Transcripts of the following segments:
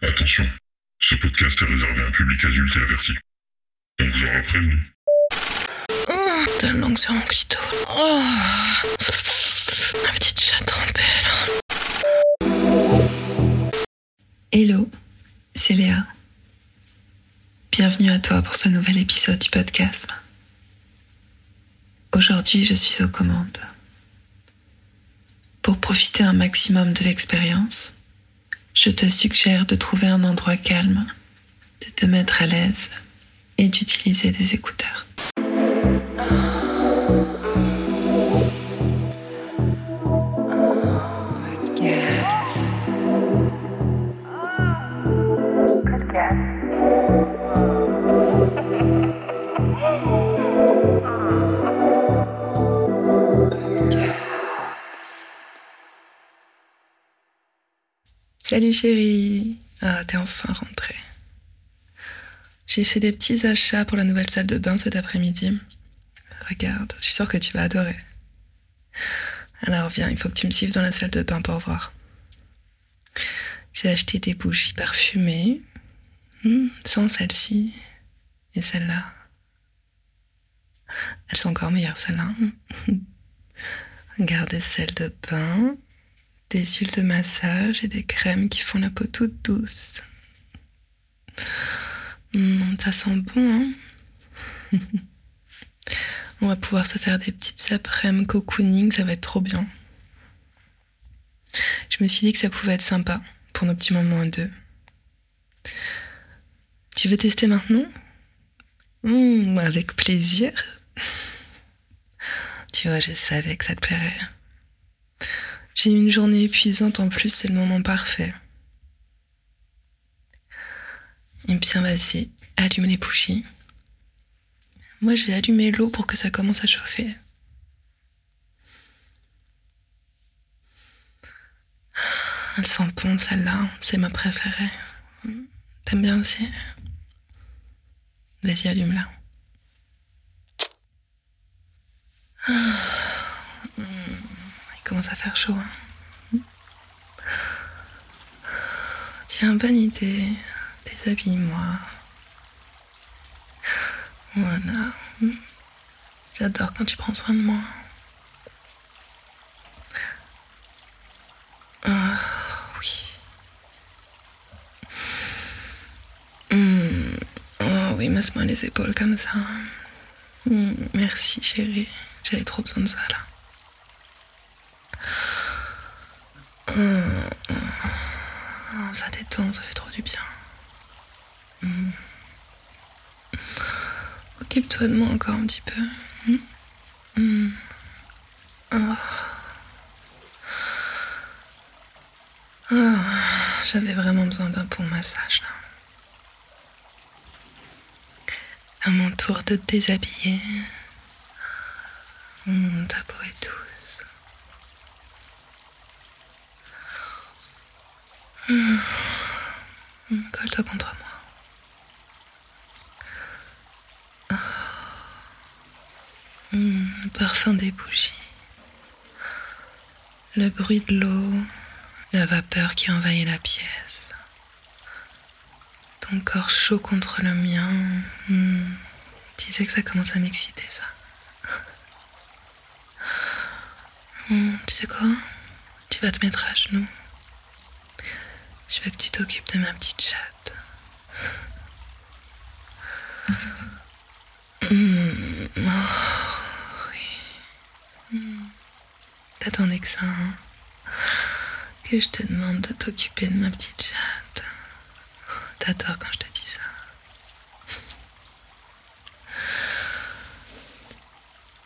Attention, ce podcast est réservé à un public adulte et averti. On vous aura prévenu. Oh, t'as une langue sur mon clito. Oh, ma petite chatte trempée là. Hello, c'est Léa. Bienvenue à toi pour ce nouvel épisode du podcast. Aujourd'hui, je suis aux commandes. Pour profiter un maximum de l'expérience, je te suggère de trouver un endroit calme, de te mettre à l'aise et d'utiliser des écouteurs. Salut chérie. Ah, t'es enfin rentrée. J'ai fait des petits achats pour la nouvelle salle de bain cet après-midi. Regarde, je suis sûre que tu vas adorer. Alors viens, il faut que tu me suives dans la salle de bain pour voir. J'ai acheté des bougies parfumées, hmm, sans celle-ci et celle-là. Elles sont encore meilleures, celles-là. Regardez celle de bain des huiles de massage et des crèmes qui font la peau toute douce. Mmh, ça sent bon, hein On va pouvoir se faire des petites après-midi cocooning, ça va être trop bien. Je me suis dit que ça pouvait être sympa pour nos petits moments à deux. Tu veux tester maintenant? Mmh, Avec plaisir. Tu vois, je savais que ça te plairait. J'ai une journée épuisante en plus, c'est le moment parfait. Et bien vas-y, allume les bougies. Moi je vais allumer l'eau pour que ça commence à chauffer. Elle sent bon celle-là, c'est ma préférée. T'aimes bien aussi? Vas-y, allume-la. Commence à faire chaud. Hein. Tiens, bonne idée. Déshabille-moi. Voilà. J'adore quand tu prends soin de moi. Ah, oui. Hmm. Oh oui, masse-moi les épaules comme ça. Hmm, merci chérie. J'avais trop besoin de ça là. Mmh. Ça détend, ça fait trop du bien. Mmh. Occupe-toi de moi encore un petit peu. Mmh. Oh. Oh. J'avais vraiment besoin d'un bon massage là. À mon tour de te déshabiller. ta peau est douce. Colle-toi contre moi. Mmh. Parfum des bougies. Le bruit de l'eau. La vapeur qui envahit la pièce. Ton corps chaud contre le mien. Mmh. Tu sais que ça commence à m'exciter, ça. Mmh, tu sais quoi? Tu vas te mettre à genoux. Je veux que tu t'occupes de ma petite chatte. Mmh. Oh, oui. T'attendais que ça, hein Que je te demande de t'occuper de ma petite chatte. T'adores quand je te dis ça.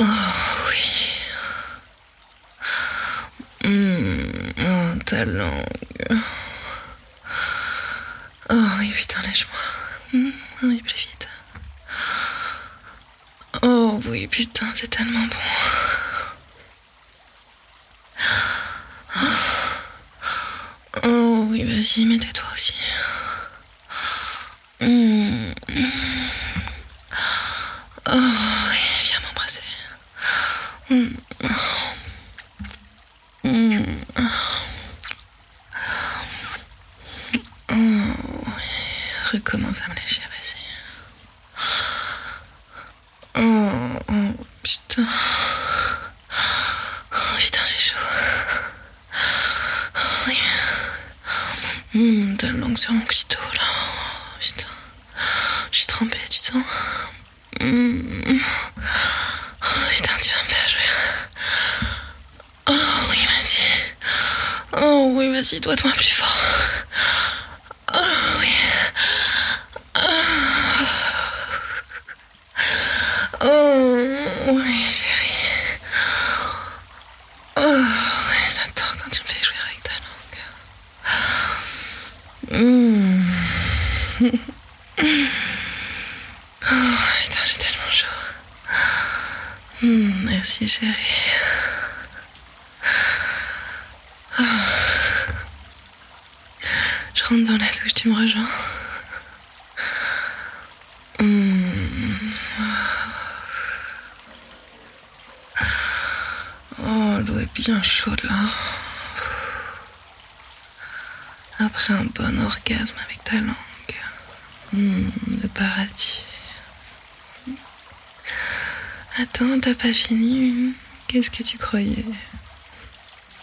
Oh oui. Mmh. Oh, ta langue. Oh oui, putain, lâche-moi. Mmh, oui, plus vite. Oh oui, putain, c'est tellement bon. Oh oui, vas-y, mettez-toi aussi. Mmh. Oh oui, viens m'embrasser. Mmh. Mmh. recommence à me lécher, vas-y. Oh, oh, putain. Oh putain, j'ai chaud. Oh, oui. Hum, de langue sur mon clito, là. Oh, putain. Je suis trempée, tu sens Hum. Oh putain, tu vas me faire jouer. Oh oui, vas-y. Oh oui, vas-y, dois-toi plus fort. Oh oui. Oh oui, chérie. Oh oui, j'adore quand tu me fais jouer avec ta langue. Mmh. Oh putain, j'ai tellement chaud. Mmh, merci chérie. Je rentre dans la douche, tu me rejoins? Mmh. Oh, l'eau est bien chaude là. Après un bon orgasme avec ta langue. Mmh, le paradis. Attends, t'as pas fini Qu'est-ce que tu croyais?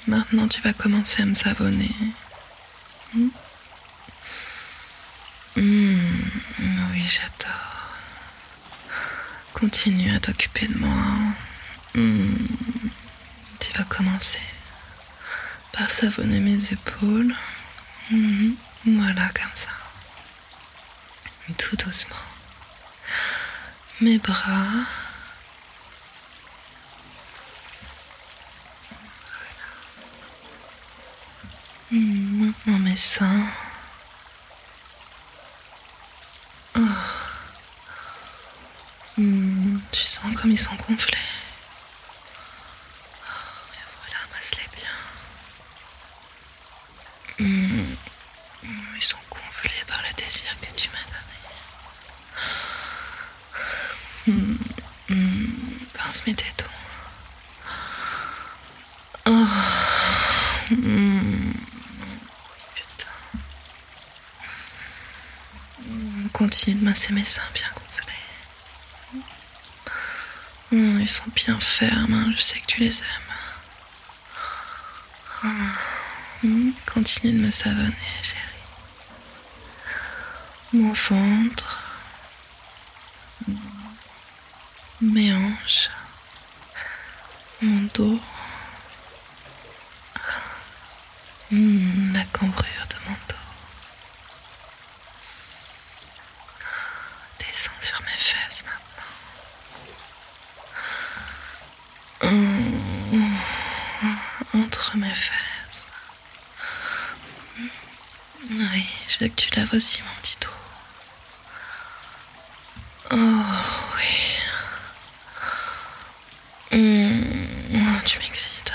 Maintenant, tu vas commencer à me savonner. Hmm? Hmm, oui, j'adore. Continue à t'occuper de moi. Hmm, Tu vas commencer par savonner mes épaules. Voilà, comme ça. Tout doucement. Mes bras. Maintenant mes seins. Oh. Hmm, tu sens comme ils sont gonflés. Oh, et voilà, masse-les bien. Hmm, Ils sont gonflés par le désir que tu m'as donné. Hmm, hmm, Pince mes tétons. Oh. Hmm, Putain. Hmm, Continue de masser mes seins bien gonflés. Hmm, Ils sont bien fermes, hein, je sais que tu les aimes. Hmm, Continue de me savonner, chérie. Mon ventre. Mes hanches. Mon dos. Hmm, La cambrure de mon dos. Descends sur mes fesses maintenant. Hmm, Entre mes fesses. Hmm, Oui, aussi mon petit dos. Oh oui. Hmm, oh, tu m'excites.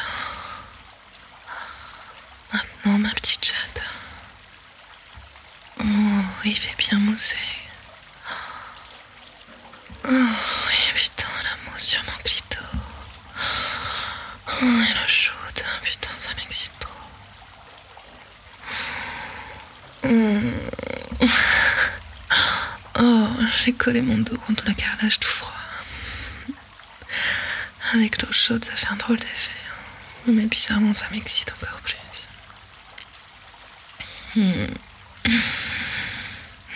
Maintenant, ma petite chatte. Oh oui, fais bien mousser. Oh oui, putain, la mousse sur mon clito. Oh, elle est chaude, hein, putain, ça m'excite trop. Hmm. Oh, j'ai collé mon dos contre le carrelage tout froid. Avec l'eau chaude, ça fait un drôle d'effet. hein. Mais bizarrement, ça m'excite encore plus. Hmm.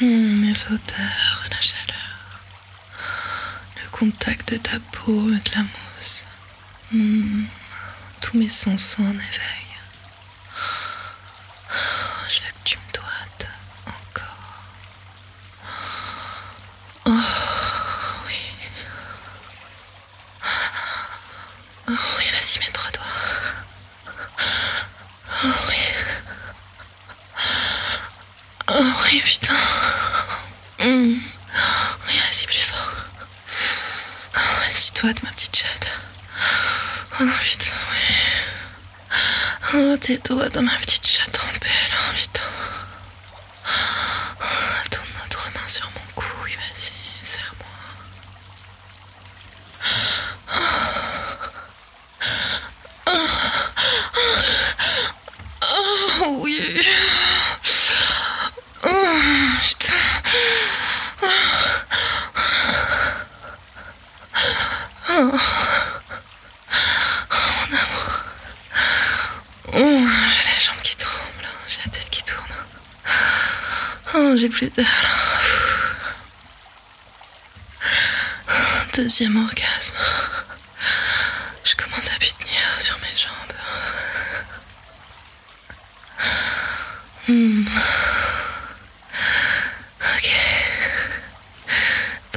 Hmm, les odeurs, la chaleur, le contact de ta peau et de la mousse. Hmm, Tous mes sens sont en éveil. Oh, Je veux que tu me doites encore. Oh, oui. Oh, oui, vas-y, mets trois doigts. Oh, oui. Oh oui, putain. Hmm. Oui, vas-y, plus fort. Oh, vas-y, toi, de ma petite chatte. Oh non, putain, oui. Oh, doigts dans ma petite chatte trempée, là, putain. Oh, ton autre main sur mon cou, oui, vas-y, serre-moi. Oh, oui. Oh, putain. Oh, plus d'air. Deuxième orgasme. Je commence à tenir sur mes jambes. Hmm. Ok.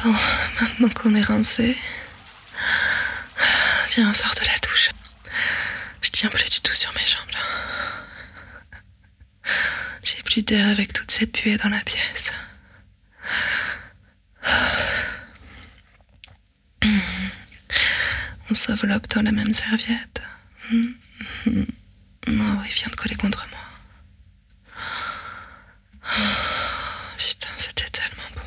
Bon, maintenant qu'on est rincé, viens, sors de la douche. Je tiens plus du tout sur mes jambes là. J'ai plus d'air avec toute cette puée dans la pièce. On s'enveloppe dans la même serviette. Oh, il vient de coller contre moi. Oh, putain, c'était tellement bon.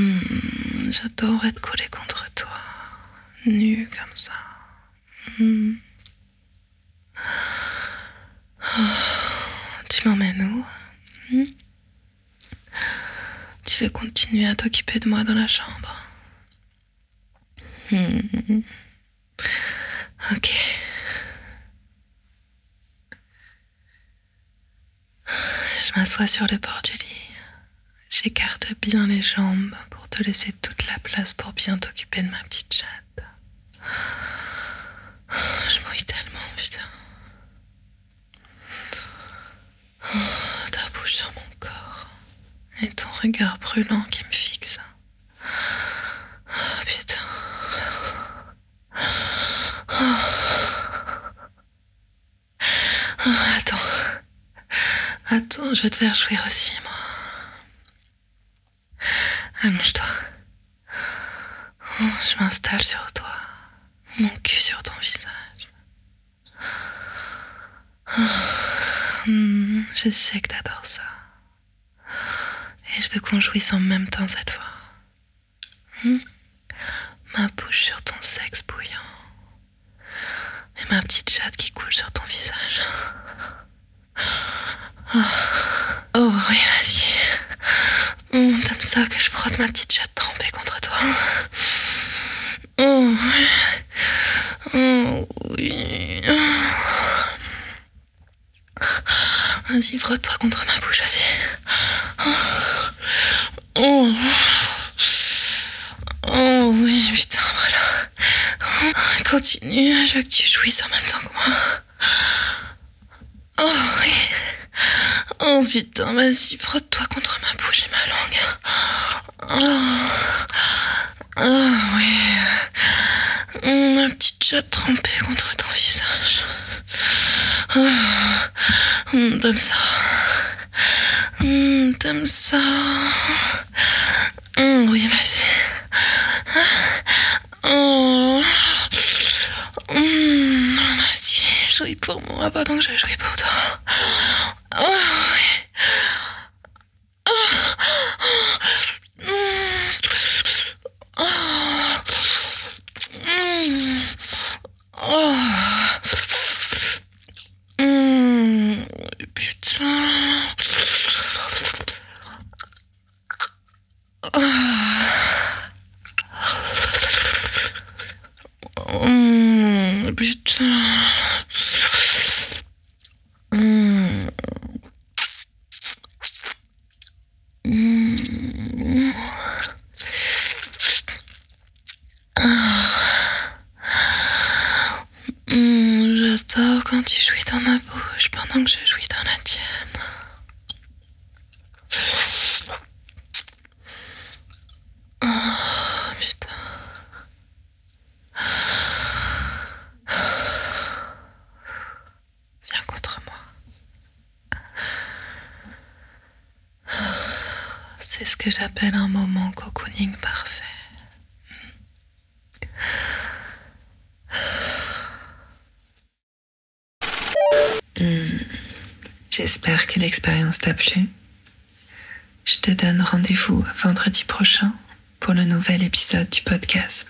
Hmm, J'adorerais te coller contre toi, nu comme ça. Hmm. Oh, tu m'emmènes où Hmm Tu veux continuer à t'occuper de moi dans la chambre Hmm. Ok. Je m'assois sur le bord du lit. J'écarte bien les jambes pour te laisser toute la place pour bien t'occuper de ma petite chatte. Je mouille tellement, putain. Oh, ta bouche sur mon corps et ton regard brûlant qui me fixe. Oh, putain. Oh, attends. Attends, je vais te faire jouir aussi, moi. Allonge-toi. Oh, je m'installe sur toi. Mon cul sur ton visage. Oh, hmm, je sais que t'adores ça. Et je veux qu'on jouisse en même temps cette fois. Hmm Ma bouche sur ton sexe bouillant. Et ma petite chatte qui coule sur ton visage. Oh, oh oui, vas-y. Oh, T'aimes ça que je frotte ma petite chatte trempée contre toi Oh, oh oui. Vas-y, frotte-toi contre ma bouche aussi. Oh. Oh oui, putain, voilà. Continue, je veux que tu jouisses en même temps que moi. Oh oui. Oh putain, vas-y, frotte-toi contre ma bouche et ma langue. Oh, oh oui. Mm, Ma petite chatte trempée contre ton visage. Oh, mm, T'aimes ça Mm, T'aimes ça Mm, Oui, vas-y. Oh. Mm, Vas-y, jouis moi pendant que je pour toi. Oh, oui. Oh. Mm. Oh. Mm. Putain. Mm. Putain. Mm. Mm. Mm, J'adore quand tu jouis dans ma bouche pendant que je jouis dans la tienne. Oh, putain. Viens contre moi. C'est ce que j'appelle un moment cocooning parfait. Hmm. J'espère que l'expérience t'a plu. Je te donne rendez-vous vendredi prochain pour le nouvel épisode du podcast.